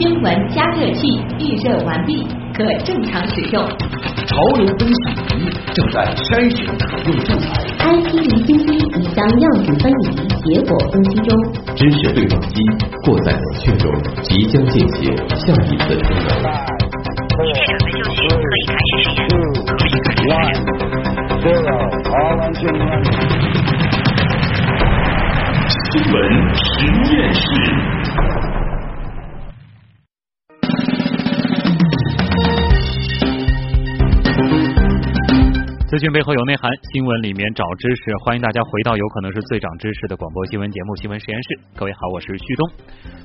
新闻加热器预热完毕，可正常使用。潮流分析仪正在筛选可用素材。IT 离心机已将样品分离，结果分析中。知识对撞机过在冷却中，即将进行下一次充能。一切准备就绪，可以开始实验。可以开始实验。新闻实验室。资讯背后有内涵，新闻里面找知识。欢迎大家回到有可能是最长知识的广播新闻节目《新闻实验室》。各位好，我是旭东。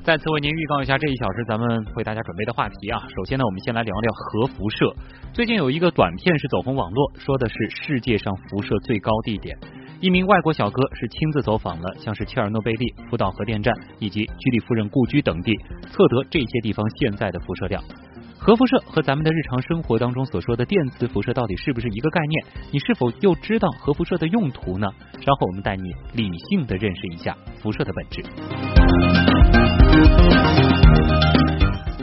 再次为您预告一下这一小时咱们为大家准备的话题啊。首先呢，我们先来聊聊核辐射。最近有一个短片是走红网络，说的是世界上辐射最高地点。一名外国小哥是亲自走访了像是切尔诺贝利、福岛核电站以及居里夫人故居等地，测得这些地方现在的辐射量。核辐射和咱们的日常生活当中所说的电磁辐射到底是不是一个概念？你是否又知道核辐射的用途呢？稍后我们带你理性的认识一下辐射的本质。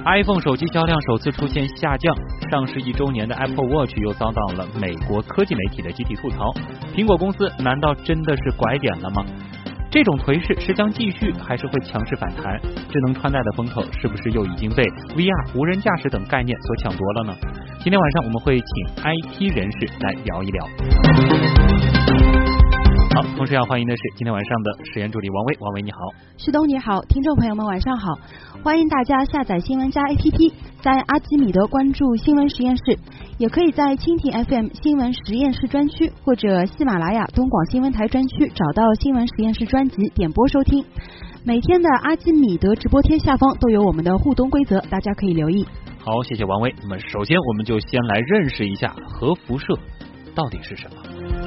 iPhone 手机销量首次出现下降，上市一周年的 Apple Watch 又遭到了美国科技媒体的集体吐槽。苹果公司难道真的是拐点了吗？这种颓势是将继续，还是会强势反弹？智能穿戴的风头是不是又已经被 VR、无人驾驶等概念所抢夺了呢？今天晚上我们会请 IT 人士来聊一聊。好，同时要欢迎的是今天晚上的实验助理王威，王威你好，旭东你好，听众朋友们晚上好，欢迎大家下载新闻加 APP，在阿基米德关注新闻实验室，也可以在蜻蜓 FM 新闻实验室专区或者喜马拉雅东广新闻台专区找到新闻实验室专辑点播收听。每天的阿基米德直播贴下方都有我们的互动规则，大家可以留意。好，谢谢王威。那么首先我们就先来认识一下核辐射到底是什么。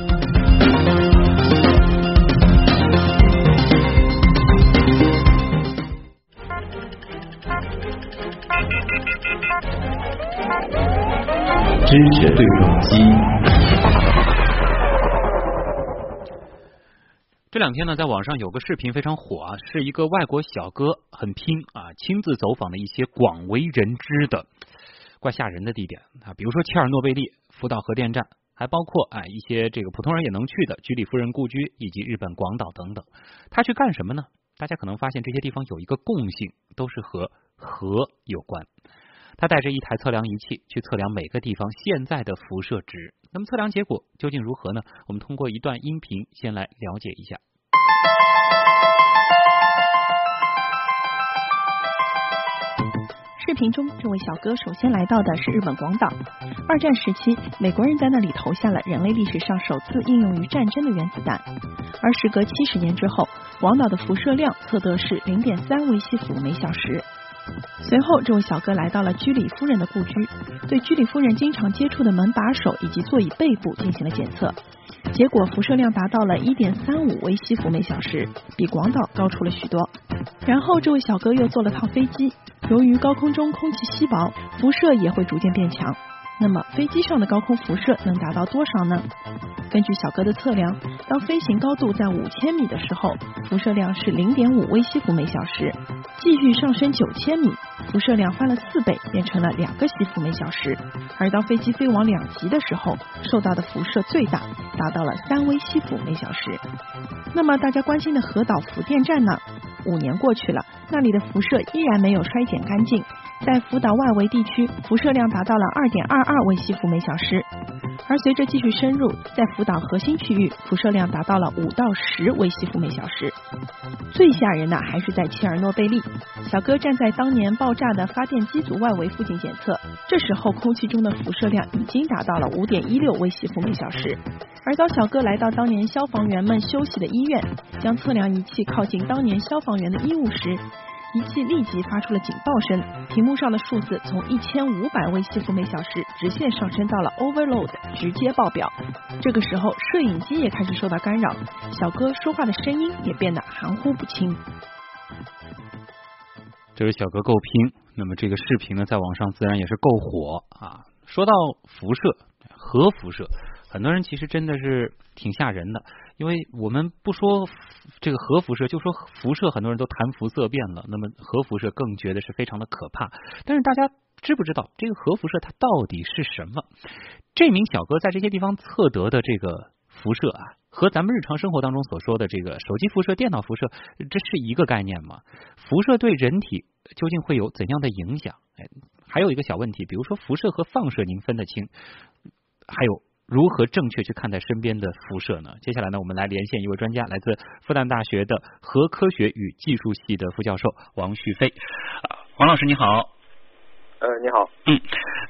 知识对撞机。这两天呢，在网上有个视频非常火啊，是一个外国小哥很拼啊，亲自走访的一些广为人知的、怪吓人的地点啊，比如说切尔诺贝利、福岛核电站，还包括哎一些这个普通人也能去的居里夫人故居以及日本广岛等等。他去干什么呢？大家可能发现这些地方有一个共性，都是和核有关。他带着一台测量仪器去测量每个地方现在的辐射值，那么测量结果究竟如何呢？我们通过一段音频先来了解一下。视频中，这位小哥首先来到的是日本广岛。二战时期，美国人在那里投下了人类历史上首次应用于战争的原子弹。而时隔七十年之后，广岛的辐射量测得是零点三微西弗每小时。随后，这位小哥来到了居里夫人的故居，对居里夫人经常接触的门把手以及座椅背部进行了检测，结果辐射量达到了一点三五微西弗每小时，比广岛高出了许多。然后，这位小哥又坐了趟飞机，由于高空中空气稀薄，辐射也会逐渐变强。那么，飞机上的高空辐射能达到多少呢？根据小哥的测量，当飞行高度在五千米的时候，辐射量是零点五微西弗每小时；继续上升九千米，辐射量翻了四倍，变成了两个西弗每小时；而当飞机飞往两极的时候，受到的辐射最大，达到了三微西弗每小时。那么大家关心的核岛福电站呢？五年过去了，那里的辐射依然没有衰减干净，在福岛外围地区，辐射量达到了二点二二微西弗每小时。而随着继续深入，在福岛核心区域，辐射量达到了五到十微西弗每小时。最吓人的还是在切尔诺贝利，小哥站在当年爆炸的发电机组外围附近检测，这时候空气中的辐射量已经达到了五点一六微西弗每小时。而当小哥来到当年消防员们休息的医院，将测量仪器靠近当年消防员的衣物时，仪器立即发出了警报声，屏幕上的数字从一千五百微西弗每小时直线上升到了 overload，直接爆表。这个时候，摄影机也开始受到干扰，小哥说话的声音也变得含糊不清。这位小哥够拼，那么这个视频呢，在网上自然也是够火啊。说到辐射，核辐射，很多人其实真的是挺吓人的，因为我们不说这个核辐射，就说辐射，很多人都谈辐射变了。那么核辐射更觉得是非常的可怕。但是大家知不知道这个核辐射它到底是什么？这名小哥在这些地方测得的这个辐射啊，和咱们日常生活当中所说的这个手机辐射、电脑辐射，这是一个概念吗？辐射对人体究竟会有怎样的影响？哎，还有一个小问题，比如说辐射和放射，您分得清？还有。如何正确去看待身边的辐射呢？接下来呢，我们来连线一位专家，来自复旦大学的核科学与技术系的副教授王旭飞。王老师你好。呃，你好。嗯，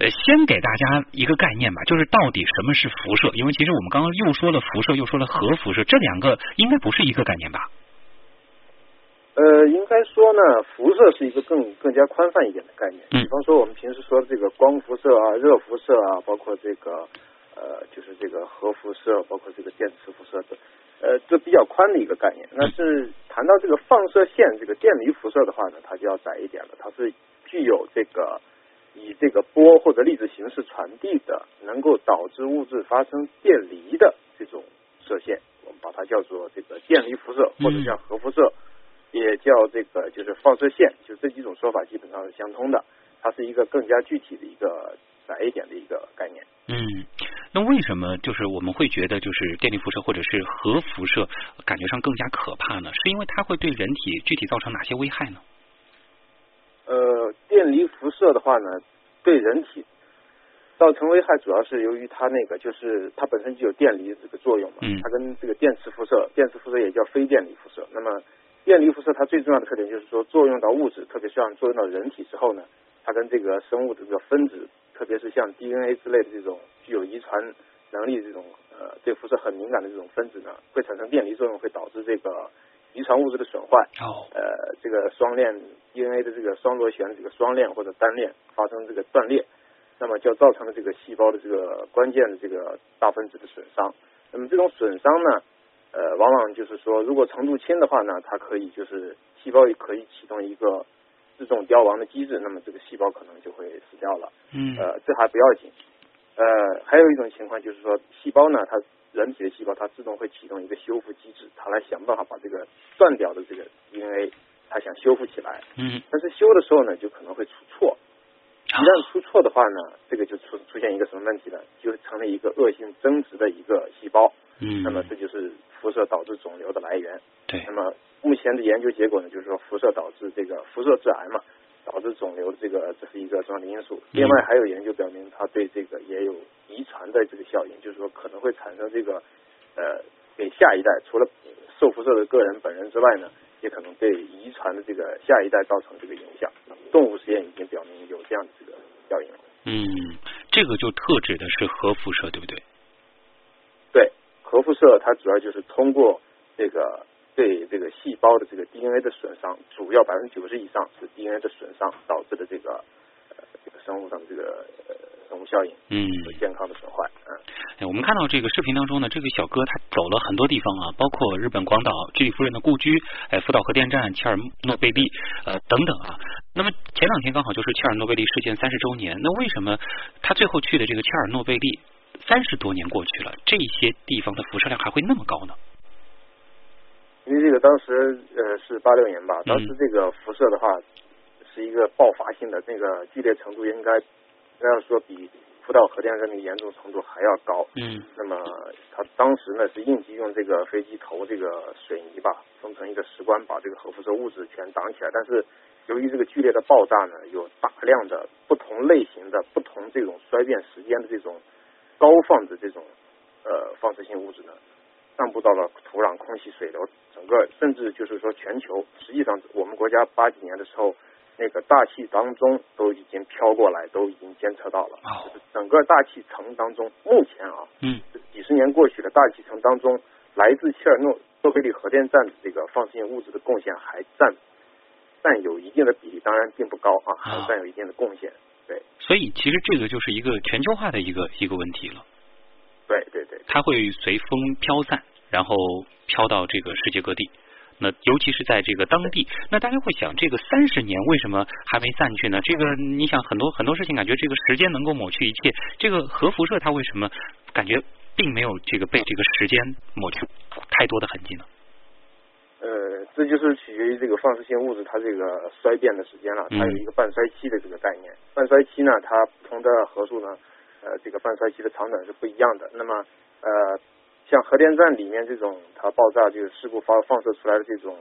呃，先给大家一个概念吧，就是到底什么是辐射？因为其实我们刚刚又说了辐射，又说了核辐射，这两个应该不是一个概念吧？呃，应该说呢，辐射是一个更更加宽泛一点的概念。嗯。比方说我们平时说的这个光辐射啊、热辐射啊，包括这个。呃，就是这个核辐射，包括这个电磁辐射的，呃，这比较宽的一个概念。那是谈到这个放射线，这个电离辐射的话呢，它就要窄一点了。它是具有这个以这个波或者粒子形式传递的，能够导致物质发生电离的这种射线，我们把它叫做这个电离辐射，或者叫核辐射，也叫这个就是放射线。就这几种说法基本上是相通的。它是一个更加具体的一个窄一点的一个概念。嗯。那为什么就是我们会觉得就是电离辐射或者是核辐射感觉上更加可怕呢？是因为它会对人体具体造成哪些危害呢？呃，电离辐射的话呢，对人体造成危害主要是由于它那个就是它本身就有电离这个作用嘛。嗯。它跟这个电磁辐射，电磁辐射也叫非电离辐射。那么电离辐射它最重要的特点就是说，作用到物质，特别是像作用到人体之后呢，它跟这个生物的这个分子。特别是像 DNA 之类的这种具有遗传能力这种呃对辐射很敏感的这种分子呢，会产生电离作用，会导致这个遗传物质的损坏。哦。呃，这个双链 DNA 的这个双螺旋这个双链或者单链发生这个断裂，那么就造成了这个细胞的这个关键的这个大分子的损伤。那么这种损伤呢，呃，往往就是说，如果程度轻的话呢，它可以就是细胞也可以启动一个。自动凋亡的机制，那么这个细胞可能就会死掉了。嗯，呃，这还不要紧。呃，还有一种情况就是说，细胞呢，它人体的细胞它自动会启动一个修复机制，它来想办法把这个断掉的这个 DNA，它想修复起来。嗯，但是修的时候呢，就可能会出错。一旦出错的话呢，这个就出出现一个什么问题呢？就成了一个恶性增殖的一个细胞。嗯，那么这就是辐射导致肿瘤的来源。对，那么。目前的研究结果呢，就是说辐射导致这个辐射致癌嘛，导致肿瘤的这个这是一个重要的因素。另外还有研究表明，它对这个也有遗传的这个效应，就是说可能会产生这个呃给下一代除了受辐射的个人本人之外呢，也可能对遗传的这个下一代造成这个影响。动物实验已经表明有这样的这个效应。嗯，这个就特指的是核辐射，对不对？对，核辐射它主要就是通过这个。对这个细胞的这个 DNA 的损伤，主要百分之九十以上是 DNA 的损伤导致的这个生物上的这个呃生物效应，嗯，健康的损坏。嗯，哎，我们看到这个视频当中呢，这个小哥他走了很多地方啊，包括日本广岛居里夫人的故居，哎，福岛核电站，切尔诺贝利，呃等等啊。那么前两天刚好就是切尔诺贝利事件三十周年，那为什么他最后去的这个切尔诺贝利三十多年过去了，这些地方的辐射量还会那么高呢？因为这个当时呃是八六年吧，当时这个辐射的话是一个爆发性的，那个剧烈程度应该要说比福岛核电站那个严重程度还要高。嗯。那么他当时呢是应急用这个飞机投这个水泥吧，封成一个石棺，把这个核辐射物质全挡起来。但是由于这个剧烈的爆炸呢，有大量的不同类型的、不同这种衰变时间的这种高放的这种呃放射性物质呢。散布到了土壤、空气、水流，整个甚至就是说全球，实际上我们国家八几年的时候，那个大气当中都已经飘过来，都已经监测到了。就是整个大气层当中，目前啊，嗯，几十年过去了，大气层当中来自切尔诺诺贝利核电站的这个放射性物质的贡献还占占有一定的比例，当然并不高啊，还占有一定的贡献。对，所以其实这个就是一个全球化的一个一个问题了。对对对，它会随风飘散，然后飘到这个世界各地。那尤其是在这个当地，那大家会想，这个三十年为什么还没散去呢？这个你想很多很多事情，感觉这个时间能够抹去一切。这个核辐射它为什么感觉并没有这个被这个时间抹去太多的痕迹呢？呃，这就是取决于这个放射性物质它这个衰变的时间了，它有一个半衰期的这个概念。半衰期呢，它不同的核素呢，呃，这个半衰期的长短是不一样的。那么，呃，像核电站里面这种它爆炸就是事故发放射出来的这种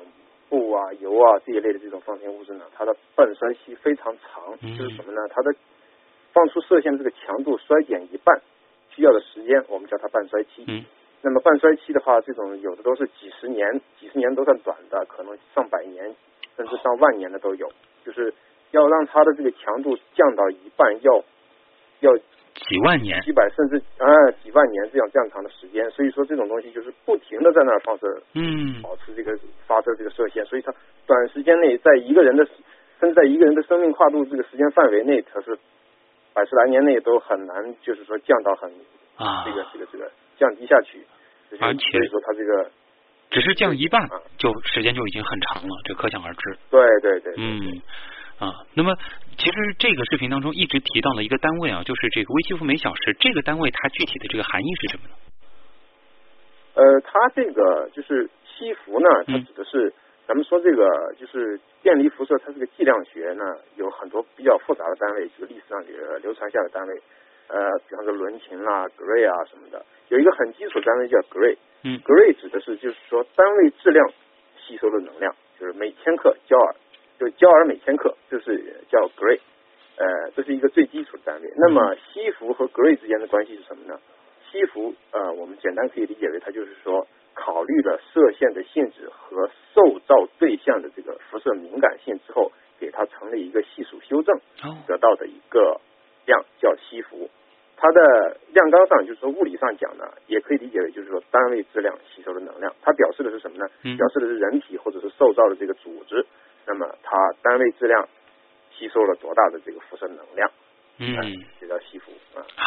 布啊、油啊这一类的这种放射性物质呢，它的半衰期非常长，就是什么呢？它的放出射线这个强度衰减一半需要的时间，我们叫它半衰期。嗯。那么半衰期的话，这种有的都是几十年，几十年都算短的，可能上百年甚至上万年的都有。就是要让它的这个强度降到一半，要要几万年、几百甚至啊几万年这样这样长的时间。所以说这种东西就是不停的在那儿放射，嗯，保持这个发射这个射线，所以它短时间内在一个人的甚至在一个人的生命跨度这个时间范围内，它是百十来年内都很难，就是说降到很啊这个这个这个降低下去。而且所以说它这个只是降一半，就时间就已经很长了，这可想而知。对对对，嗯啊，那么其实这个视频当中一直提到了一个单位啊，就是这个微西弗每小时，这个单位它具体的这个含义是什么呢？呃，它这个就是西弗呢，它嗯指的是、咱们说这个就是电离辐射，它这个计量学呢有很多比较复杂的单位，就是历史上流流传下的单位，呃，比方说伦琴啦、格瑞啊什么的，有一个很基础单位叫格瑞。嗯格瑞指的是就是说单位质量吸收的能量，就是每千克焦耳，就焦耳每千克，就是叫 gray，呃，这是一个最基础的单位。那么西弗和 gray 之间的关系是什么呢？西弗呃，我们简单可以理解为它就是说考虑了射线的性质和受照对象的这个辐射敏感性之后，给它成了一个系数修正哦得到的一个量叫西弗。它的量纲上就是说物理上讲呢，也可以理解为就是说单位质量吸收的能量。它表示的是什么呢？嗯表示的是人体或者是受照的这个组织，那么它单位质量吸收了多大的这个辐射能量？嗯。这叫西弗啊。啊，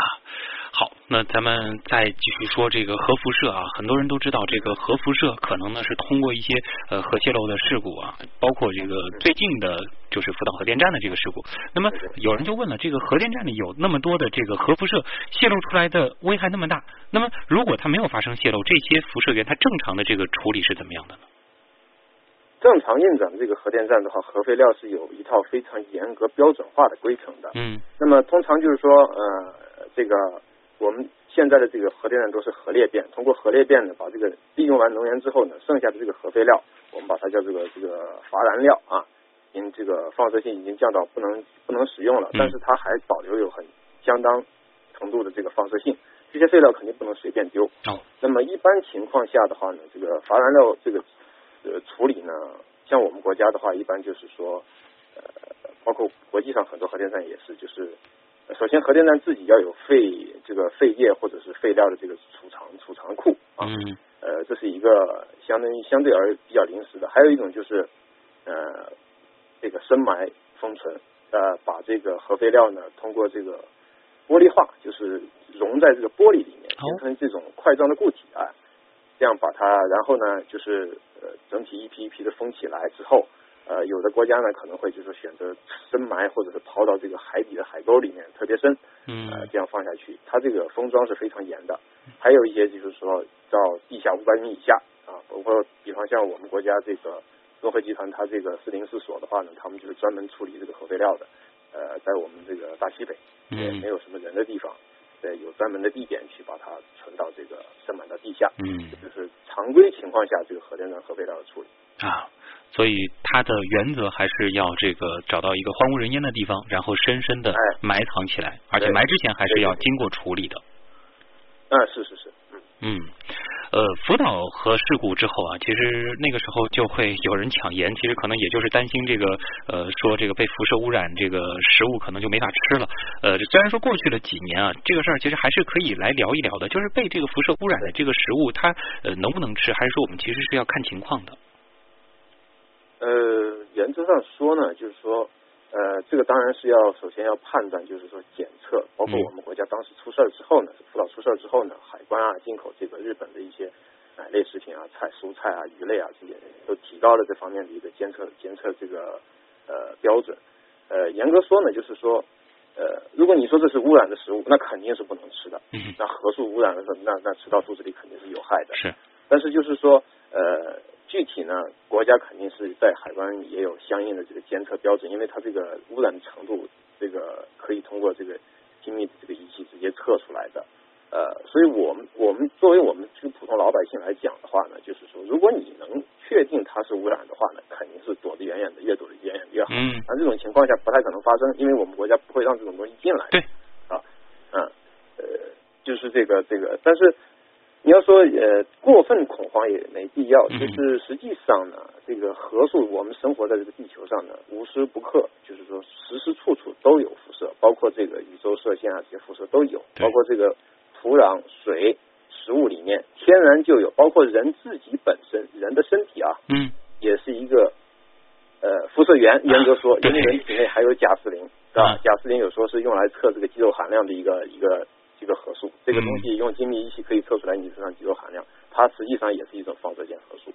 好，那咱们再继续说这个核辐射啊，很多人都知道这个核辐射可能呢是通过一些呃核泄漏的事故啊，包括这个最近的就是福岛核电站的这个事故。那么有人就问了，这个核电站里有那么多的这个核辐射泄露出来的危害那么大，那么如果它没有发生泄漏，这些辐射源它正常的这个处理是怎么样的呢？正常运转的这个核电站的话，核废料是有一套非常严格标准化的规程的。嗯那么通常就是说，呃，这个我们现在的这个核电站都是核裂变，通过核裂变呢，把这个利用完能源之后呢，剩下的这个核废料，我们把它叫这个这个乏燃料啊，因这个放射性已经降到不能不能使用了，嗯但是它还保留有很相当程度的这个放射性，这些废料肯定不能随便丢。哦，那么一般情况下的话呢，这个乏燃料这个呃处理呢，像我们国家的话，一般就是说，呃，包括国际上很多核电站也是，就是呃首先核电站自己要有废这个废液或者是废料的这个储藏储藏库啊，嗯呃，这是一个相当于相对而比较临时的。还有一种就是呃这个深埋封存，呃，把这个核废料呢通过这个玻璃化，就是融在这个玻璃里面，形成这种块状的固体啊，这样把它，然后呢就是呃整体一批一批的封起来之后。呃，有的国家呢可能会就是选择深埋，或者是刨到这个海底的海沟里面特别深，嗯呃，这样放下去，它这个封装是非常严的。还有一些就是说到地下五百米以下啊，包括比方像我们国家这个综合集团，它这个四零四所的话呢，他们就是专门处理这个核废料的。呃，在我们这个大西北也嗯没有什么人的地方，对，有专门的地点去把它存到这个深埋到地下。嗯，这就是常规情况下这个核电站核废料的处理。啊，所以它的原则还是要这个找到一个荒无人烟的地方，然后深深的埋藏起来，而且埋之前还是要经过处理的。嗯，是是是，嗯。嗯，呃，福岛核事故之后啊，其实那个时候就会有人抢盐，其实可能也就是担心这个呃，说这个被辐射污染，这个食物可能就没法吃了。呃，虽然说过去了几年啊，这个事儿其实还是可以来聊一聊的，就是被这个辐射污染的这个食物，它呃能不能吃，还是说我们其实是要看情况的。呃，原则上说呢，就是说，呃，这个当然是要首先要判断，就是说检测，包括嗯我们国家当时出事儿之后呢，福岛出事儿之后呢，海关啊，进口这个日本的一些奶类食品啊、菜、蔬菜啊、鱼类啊这些，都提高了这方面的一个监测监测这个呃标准。呃，严格说呢，就是说，呃，如果你说这是污染的食物，那肯定是不能吃的。嗯那核素污染的时候，那那吃到肚子里肯定是有害的。是，但是就是说，呃，具体呢，国家肯定是在海关也有相应的这个监测标准，因为它这个污染的程度，这个可以通过这个精密的这个仪器直接测出来的。呃，所以我们我们作为我们这个普通老百姓来讲的话呢，就是说，如果你能确定它是污染的话呢，肯定是躲得远远的，越躲得远远越好。嗯那这种情况下不太可能发生，因为我们国家不会让这种东西进来。对，啊，嗯，呃，就是这个这个，但是你要说呃过分恐慌也没必要，嗯。就是实际上呢，这个核素我们生活在这个地球上呢，无时不刻就是说时时处处都有辐射，包括这个宇宙射线啊这些辐射都有，包括这个土壤、水、食物里面天然就有，包括人自己本身人的身体啊，嗯。也是一个呃辐射源，严格说，对。因为人体内还有甲丝磷，是吧？嗯？甲丝磷有时候是用来测这个肌肉含量的一个一个这个核素，这个嗯东西用精密仪器可以测出来你身上肌肉含量，它实际上也是一种放射性核素，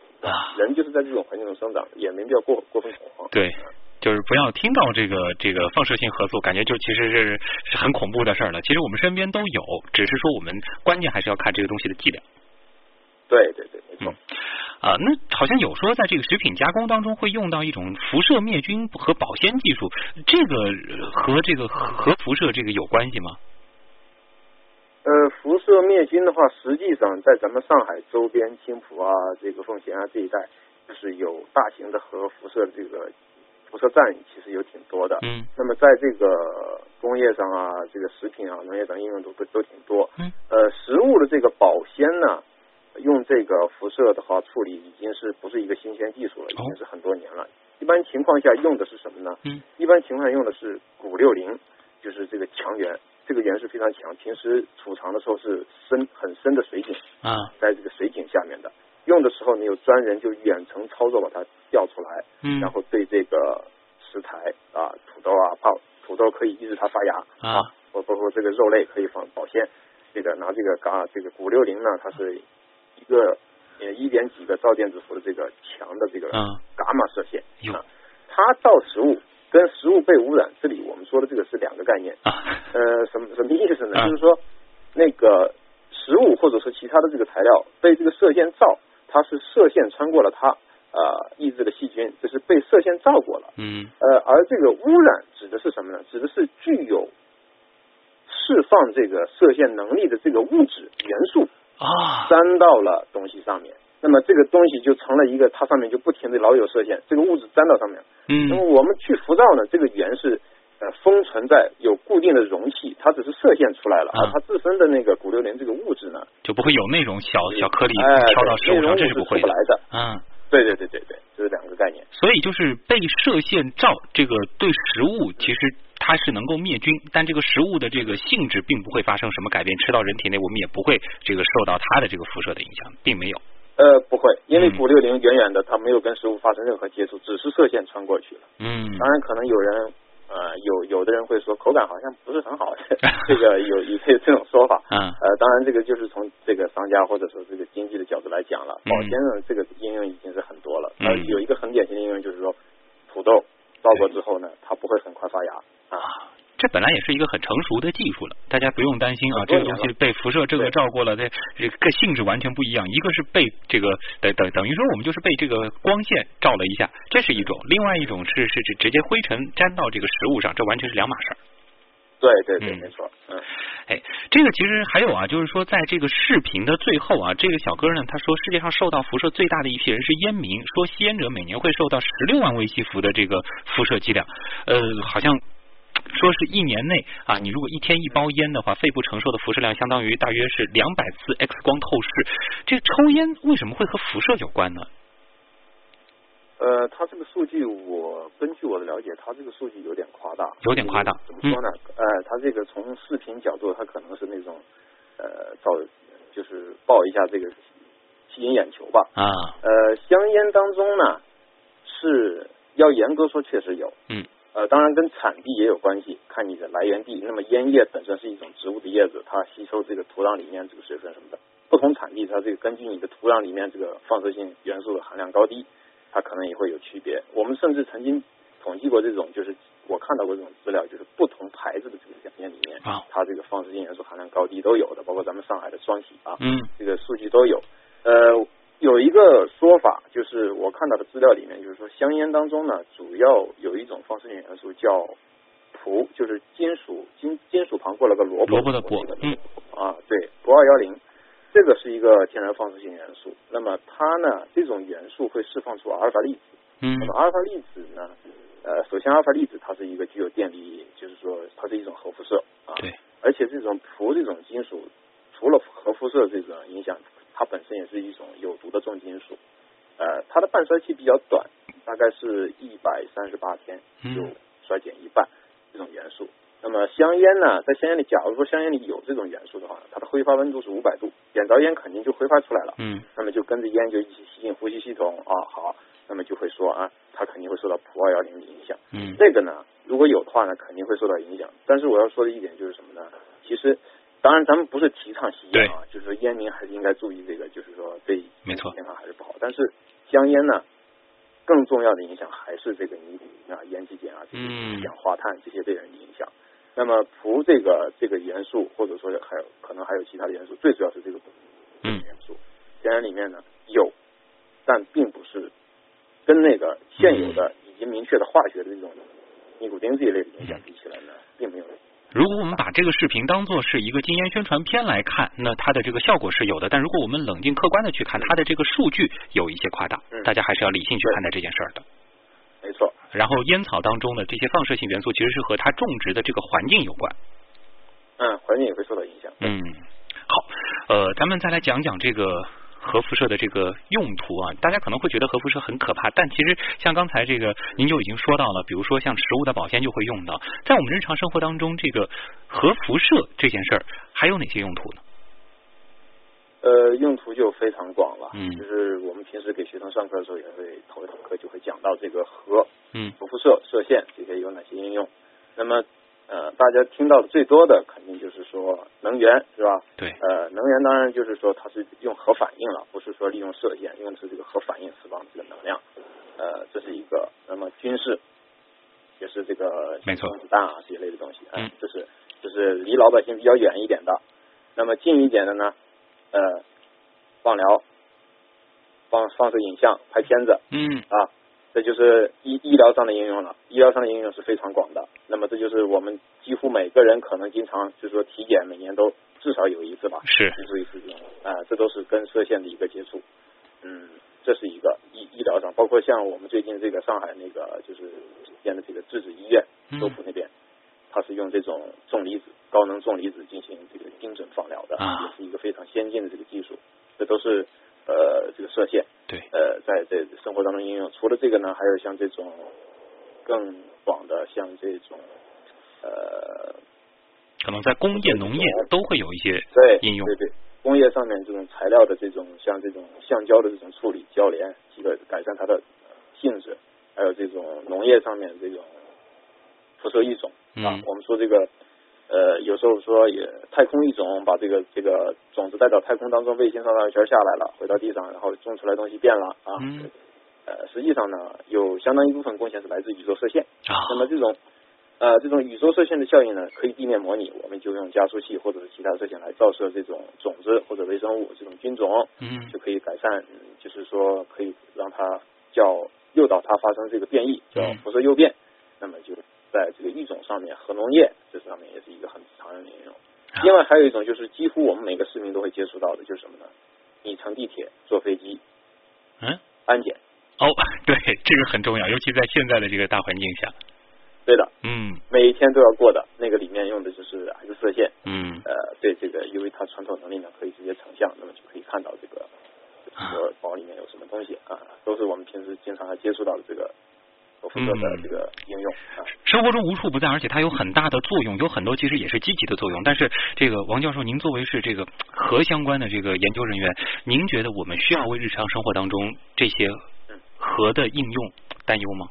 人就是在这种环境中生长，也没必要过过分恐慌。对。就是不要听到这个这个放射性核素，感觉就其实是是很恐怖的事儿了。其实我们身边都有，只是说我们关键还是要看这个东西的剂量。对对对，没错。啊，那好像有说在这个食品加工当中会用到一种辐射灭菌和保鲜技术，这个呃和这个核核辐射这个有关系吗？呃，辐射灭菌的话，实际上在咱们上海周边、青浦啊、这个奉贤啊这一带，就是有大型的核辐射的这个辐射站，其实有挺多的。嗯那么在这个工业上啊，这个食品啊、农业等应用都都都挺多。嗯呃，食物的这个保鲜呢，用这个辐射的话处理已经是不是一个新鲜技术了，已经是很多年了。一般情况下用的是什么呢？嗯一般情况下用的是钴六零，就是这个强源，这个源是非常强，平时储藏的时候是深很深的水井，啊在这个水井下面的。用的时候你，有专人就远程操作把它调出来，嗯然后对这个食材啊、土豆啊，泡土豆可以抑制它发芽啊，包包括这个肉类可以放保鲜。这个拿这个嘎这个钴六零呢，它是一个呃一点几个兆电子伏的这个强的这个嗯伽马射线啊，它造食物跟食物被污染，这里我们说的这个是两个概念。啊呃，什么什么意思呢？啊就是说，那个食物或者是其他的这个材料被这个射线照，它是射线穿过了它，呃，抑制了细菌，就是被射线照过了。嗯呃，而这个污染指的是什么呢？指的是具有释放这个射线能力的这个物质元素啊粘到了东西上面。那么这个东西就成了一个，它上面就不停的老有射线，这个物质粘到上面。嗯那么嗯我们去辐照呢，这个源是呃封存在有固定的容器，它只是射线出来了，啊而它自身的那个钴六零这个物质呢，就不会有那种小小颗粒哎，飘到食物上，这是不会的来。的。嗯，对对对对对，这是两个概念。所以就是被射线照，这个对食物其实它是能够灭菌，但这个食物的这个性质并不会发生什么改变，吃到人体内我们也不会这个受到它的这个辐射的影响，并没有。呃，不会，因为嗯钴六零远远的，它没有跟食物发生任何接触，只是射线穿过去了。嗯当然，可能有人呃有有的人会说口感好像不是很好，这个有有这这种说法。嗯呃，当然这个就是从这个商家或者说这个经济的角度来讲了，嗯保鲜的这个应用已经是很多了。嗯呃，有一个很典型的应用就是说，土豆包裹之后呢，它不会很快发芽啊。这本来也是一个很成熟的技术了，大家不用担心啊，这个东西被辐射这个照过了，这这个性质完全不一样。一个是被这个等等等于说我们就是被这个光线照了一下，这是一种；另外一种是是直直接灰尘粘到这个食物上，这完全是两码事儿。对对对，嗯没错，嗯。哎，这个其实还有啊，就是说，在这个视频的最后啊，这个小哥呢，他说世界上受到辐射最大的一批人是烟民，说吸烟者每年会受到十六万微西弗的这个辐射剂量，呃，好像。说是一年内啊，你如果一天一包烟的话，肺部承受的辐射量相当于大约是两百次 X 光透视。这个抽烟为什么会和辐射有关呢？呃，它这个数据我根据我的了解，他这个数据有点夸大，有点夸大怎么说呢？呃，他这个从视频角度，他可能是那种呃造就是爆一下这个吸引眼球吧。啊，呃，香烟当中呢是要严格说确实有，嗯，呃，当然跟产地也有关系，看你的来源地。那么烟叶本身是一种植物的叶子，它吸收这个土壤里面这个水分什么的，不同产地它这个根据你的土壤里面这个放射性元素的含量高低，它可能也会有区别。我们甚至曾经统计过这种，就是我看到过这种资料，就是不同牌子的这个香烟里面，啊，它这个放射性元素含量高低都有的，包括咱们上海的双喜啊，嗯，这个数据都有。呃，有一个说法，就是我看到的资料里面，就是说香烟当中呢，主要有一种放射性元素叫铂，就是金属金金属旁过了个萝卜萝卜的卜，嗯，啊，对，铂二幺零，这个是一个天然放射性元素。那么它呢，这种元素会释放出阿尔法粒子。嗯，那么阿尔法粒子呢，呃，首先阿尔法粒子它是一个具有电离，就是说它是一种核辐射啊。对。而且这种铂这种金属，除了核辐射这种影响，它本身也是一种有毒的重金属。呃，它的半衰期比较短，大概是一百三十八天就衰减一半这种元素。那么香烟呢，在香烟里，假如说香烟里有这种元素的话，它的挥发温度是五百度，点着烟肯定就挥发出来了。嗯。那么就跟着烟就一起吸进呼吸系统啊，好，那么就会说啊，它肯定会受到普二幺零的影响。嗯。这个呢，如果有的话呢，肯定会受到影响。但是我要说的一点就是什么呢？其实，当然咱们不是提倡吸烟啊，就是说烟民还是应该注意这个，就是说对没错健康还是不好。但是香烟呢，更重要的影响还是这个尼古丁啊、烟基碱啊这些氧化碳这些对人的影响。那么除这个这个元素，或者说还有可能还有其他的元素，最主要是这个嗯元素，香烟里面呢有，但并不是跟那个现有的已经明确的化学的这种尼古丁这一类的影响比起来呢，并没有。如果我们把这个视频当做是一个禁烟宣传片来看，那它的这个效果是有的。但如果我们冷静客观的去看，它的这个数据有一些夸大，嗯大家还是要理性去看待这件事儿的。没错。然后烟草当中的这些放射性元素，其实是和它种植的这个环境有关。嗯，环境也会受到影响。嗯，好，呃，咱们再来讲讲这个核辐射的这个用途啊。大家可能会觉得核辐射很可怕，但其实像刚才这个您就已经说到了，比如说像食物的保鲜就会用到，在我们日常生活当中，这个核辐射这件事儿还有哪些用途呢？呃，用途就非常广了。嗯就是我们平时给学生上课的时候，也会头一堂课就会讲到这个核嗯核辐射、射线这些有哪些应用。那么呃，大家听到的最多的肯定就是说能源，是吧？对。呃，能源当然就是说它是用核反应了，不是说利用射线，用的是这个核反应释放这个能量。呃，这是一个。那么军事也是这个没错子弹啊这一类的东西，嗯，这是就是离老百姓比较远一点的。那么近一点的呢，呃，放疗、放放射影像、拍片子，嗯啊，这就是医医疗上的应用了。医疗上的应用是非常广的。那么这就是我们几乎每个人可能经常就是说体检，每年都至少有一次吧，是接触一次这种啊，这都是跟射线的一个接触。嗯，这是一个医医疗上，包括像我们最近这个上海那个就是建的这个质子医院，嗯周浦那边，它是用这种重离子、高能重离子进行这个精准放疗的，啊也是一个非常先进的这个技术。这都是呃这个射线，对，呃，在这生活当中应用。除了这个呢，还有像这种更广的，像这种呃，可能在工业、农业都会有一些对应用。对对，工业上面这种材料的这种，像这种橡胶的这种处理、交联，这个改善它的呃性质，还有这种农业上面这种辐射育种啊嗯，我们说这个。呃，有时候说也太空一种，把这个这个种子带到太空当中，卫星上绕一圈下来了，回到地上，然后种出来东西变了啊。嗯呃，实际上呢，有相当一部分贡献是来自宇宙射线。啊那么这种呃这种宇宙射线的效应呢，可以地面模拟，我们就用加速器或者是其他射线来照射这种种子或者微生物这种菌种，嗯就可以改善，嗯就是说可以让它叫诱导它发生这个变异，叫嗯辐射诱变。那么就在这个育种上面，核农业这上面也是一个很常用的应用。啊另外还有一种就是几乎我们每个市民都会接触到的，就是什么呢？你乘地铁、坐飞机，嗯，安检。哦，对，这个很重要，尤其在现在的这个大环境下。对的，嗯每一天都要过的，那个里面用的就是 X 射线，嗯呃，对这个，因为它穿透能力呢可以直接成像，那么就可以看到这个这个包里面有什么东西啊，都是我们平时经常要接触到的这个核的这个应用啊。生活中无处不在，而且它有很大的作用，有很多其实也是积极的作用。但是这个王教授，您作为是这个核相关的这个研究人员，您觉得我们需要为日常生活当中这些核的应用担忧吗？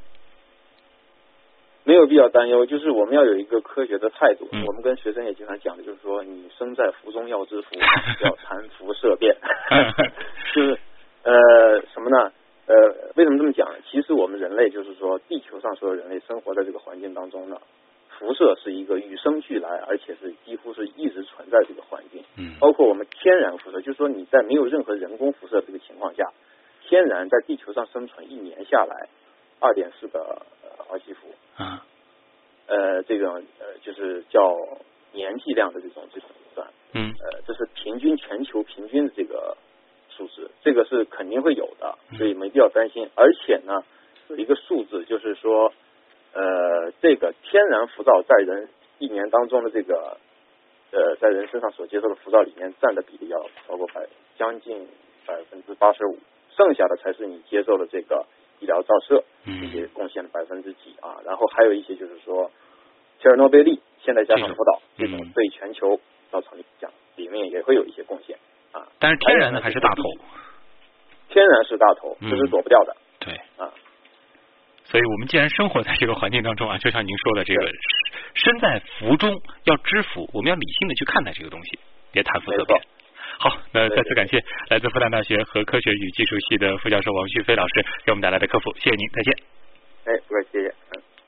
没有必要担忧，就是我们要有一个科学的态度。嗯我们跟学生也经常讲的，就是说你生在福中要知福，要谈辐射变，就是呃什么呢？呃，为什么这么讲？其实我们人类，就是说地球上所有人类生活在这个环境当中呢，辐射是一个与生俱来，而且是几乎是一直存在这个环境。嗯，包括我们天然辐射，就是说你在没有任何人工辐射这个情况下，天然在地球上生存一年下来，二点四个毫西弗。啊。呃，这个呃，就是叫年剂量的这种这种算。嗯。呃，这是平均全球平均的这个数字，这个是肯定会有的，所以没必要担心。而且呢，有一个数字就是说，呃，这个天然浮躁在人一年当中的这个呃，在人身上所接受的浮躁里面占的比例要超过百将近百分之八十五，剩下的才是你接受的这个医疗照射这些贡献的百分之几啊。然后还有一些就是说，切尔诺贝利现在加上福岛这种对全球造成影响，里面也会有一些贡献啊。但是天然的还是大头，天然是大头，这是躲不掉的。对啊。所以我们既然生活在这个环境当中啊，就像您说的，这个身在福中要知福，我们要理性的去看待这个东西，别谈福色变。好，那再次感谢来自复旦大学核科学与技术系的副教授王旭飞老师给我们带来的科普，谢谢您，再见。哎，不客气，谢谢。